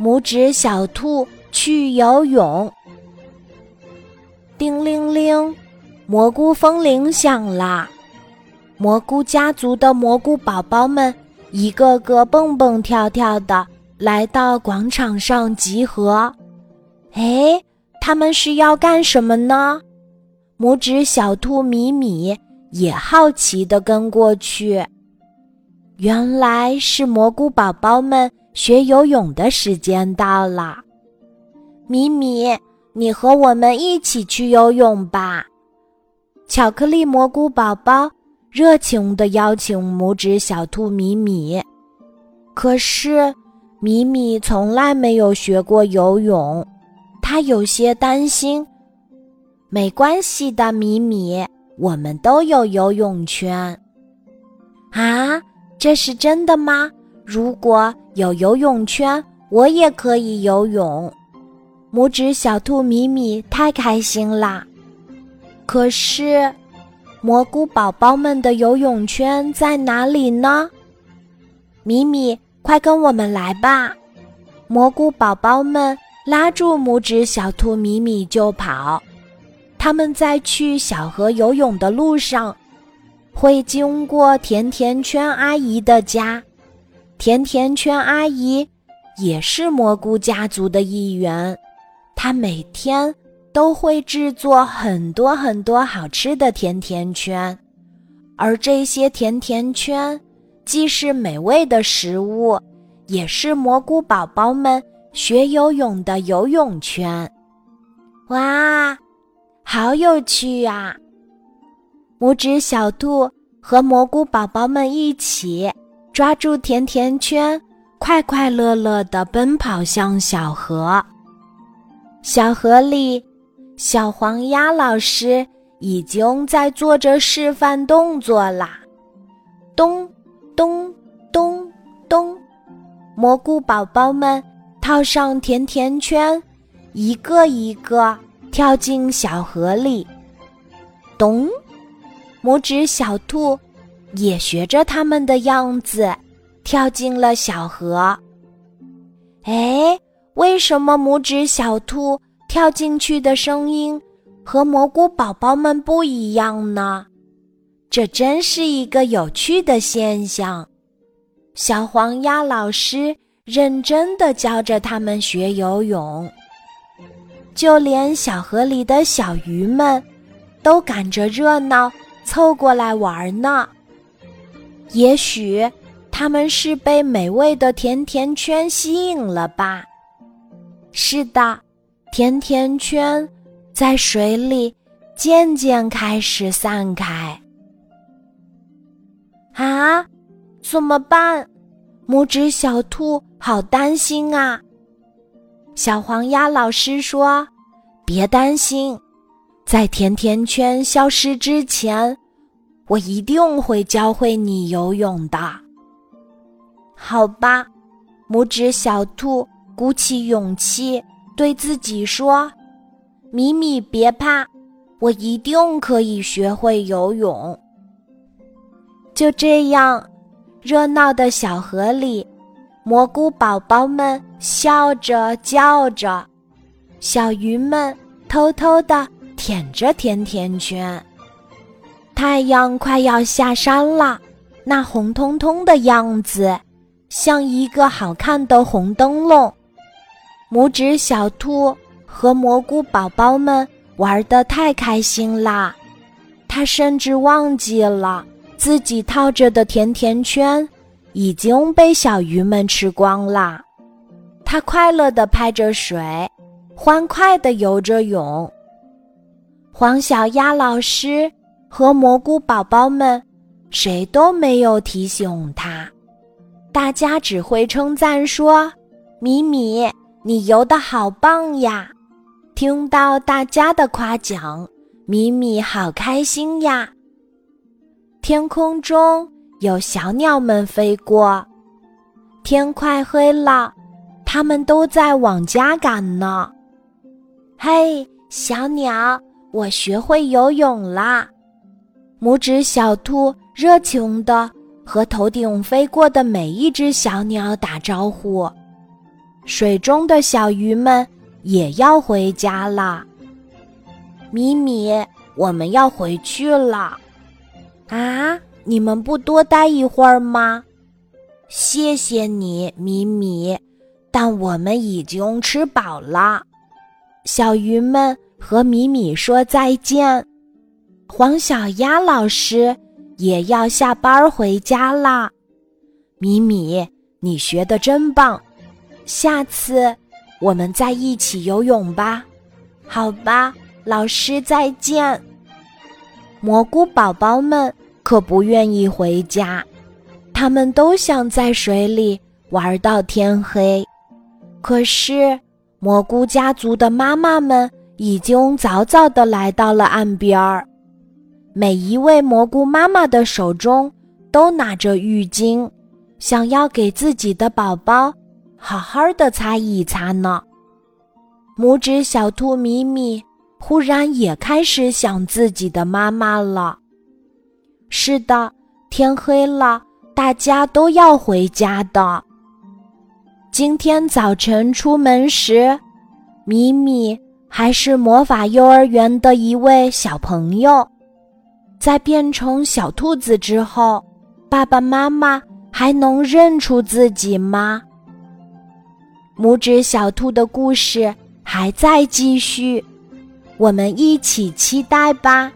拇指小兔去游泳。叮铃铃，蘑菇风铃响啦！蘑菇家族的蘑菇宝宝们一个个蹦蹦跳跳的来到广场上集合。哎，他们是要干什么呢？拇指小兔米米也好奇的跟过去。原来是蘑菇宝宝们。学游泳的时间到了，米米，你和我们一起去游泳吧。巧克力蘑菇宝宝热情地邀请拇指小兔米米，可是米米从来没有学过游泳，他有些担心。没关系的，米米，我们都有游泳圈。啊，这是真的吗？如果有游泳圈，我也可以游泳。拇指小兔米米太开心啦！可是，蘑菇宝宝们的游泳圈在哪里呢？米米，快跟我们来吧！蘑菇宝宝们拉住拇指小兔米米就跑。他们在去小河游泳的路上，会经过甜甜圈阿姨的家。甜甜圈阿姨也是蘑菇家族的一员，她每天都会制作很多很多好吃的甜甜圈，而这些甜甜圈既是美味的食物，也是蘑菇宝宝们学游泳的游泳圈。哇，好有趣啊！拇指小兔和蘑菇宝宝们一起。抓住甜甜圈，快快乐乐地奔跑向小河。小河里，小黄鸭老师已经在做着示范动作啦！咚咚咚咚，蘑菇宝宝们套上甜甜圈，一个一个跳进小河里。咚，拇指小兔。也学着他们的样子，跳进了小河。哎，为什么拇指小兔跳进去的声音和蘑菇宝宝们不一样呢？这真是一个有趣的现象。小黄鸭老师认真的教着他们学游泳，就连小河里的小鱼们都赶着热闹凑过来玩呢。也许他们是被美味的甜甜圈吸引了吧？是的，甜甜圈在水里渐渐开始散开。啊，怎么办？拇指小兔好担心啊！小黄鸭老师说：“别担心，在甜甜圈消失之前。”我一定会教会你游泳的，好吧？拇指小兔鼓起勇气对自己说：“米米，别怕，我一定可以学会游泳。”就这样，热闹的小河里，蘑菇宝宝们笑着叫着，小鱼们偷偷的舔着甜甜圈。太阳快要下山了，那红彤彤的样子，像一个好看的红灯笼。拇指小兔和蘑菇宝宝们玩得太开心啦，它甚至忘记了自己套着的甜甜圈已经被小鱼们吃光啦。它快乐地拍着水，欢快地游着泳。黄小鸭老师。和蘑菇宝宝们，谁都没有提醒他，大家只会称赞说：“米米，你游的好棒呀！”听到大家的夸奖，米米好开心呀。天空中有小鸟们飞过，天快黑了，它们都在往家赶呢。嘿，小鸟，我学会游泳啦！拇指小兔热情地和头顶飞过的每一只小鸟打招呼：“水中的小鱼们也要回家了。米米，我们要回去了。啊，你们不多待一会儿吗？谢谢你，米米，但我们已经吃饱了。小鱼们和米米说再见。黄小鸭老师也要下班回家啦。米米，你学的真棒，下次我们再一起游泳吧。好吧，老师再见。蘑菇宝宝们可不愿意回家，他们都想在水里玩到天黑。可是，蘑菇家族的妈妈们已经早早的来到了岸边儿，每一位蘑菇妈妈的手中都拿着浴巾。想要给自己的宝宝好好的擦一擦呢。拇指小兔米米忽然也开始想自己的妈妈了。是的，天黑了，大家都要回家的。今天早晨出门时，米米还是魔法幼儿园的一位小朋友。在变成小兔子之后，爸爸妈妈。还能认出自己吗？拇指小兔的故事还在继续，我们一起期待吧。